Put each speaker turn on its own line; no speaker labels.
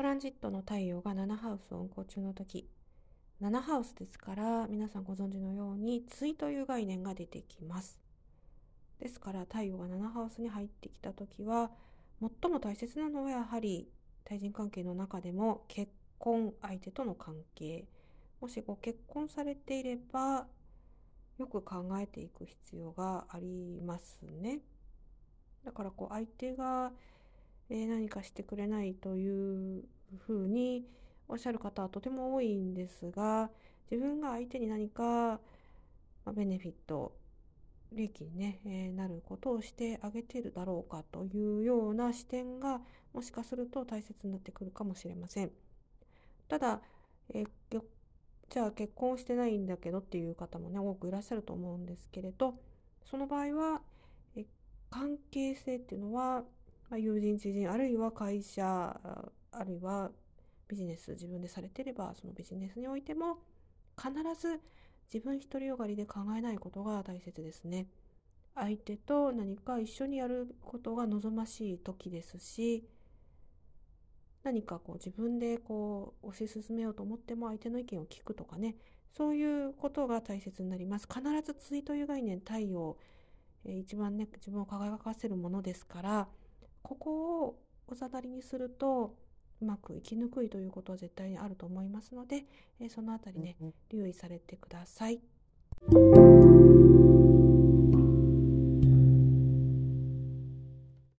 トランジットの太陽が7ハウスを運行中の時7ハウスですから皆さんご存知のように対という概念が出てきますですから太陽が7ハウスに入ってきた時は最も大切なのはやはり対人関係の中でも結婚相手との関係もしご結婚されていればよく考えていく必要がありますね。だからこう相手が、え何かしてくれないというふうにおっしゃる方はとても多いんですが自分が相手に何か、まベネフィット利益にね、えなることをしてあげてるだろうかというような視点がもしかすると大切になってくるかもしれません。ただ、えじゃあ結婚してないんだけどっていう方もね多くいらっしゃると思うんですけれどその場合はえ関係性っていうのは、まあ、友人知人あるいは会社あるいはビジネス自分でされてればそのビジネスにおいても必ず自分独りよがりで考えないことが大切ですね。相手と何か一緒にやることが望ましい時ですし何かこう自分でこう推し進めようと思っても相手の意見を聞くとかねそういうことが大切になります必ず対という概念太陽、えー、一番ね自分を輝かせるものですからここをおざなりにするとうまく生きにくいということは絶対にあると思いますので、えー、そのあたりね留意されてください。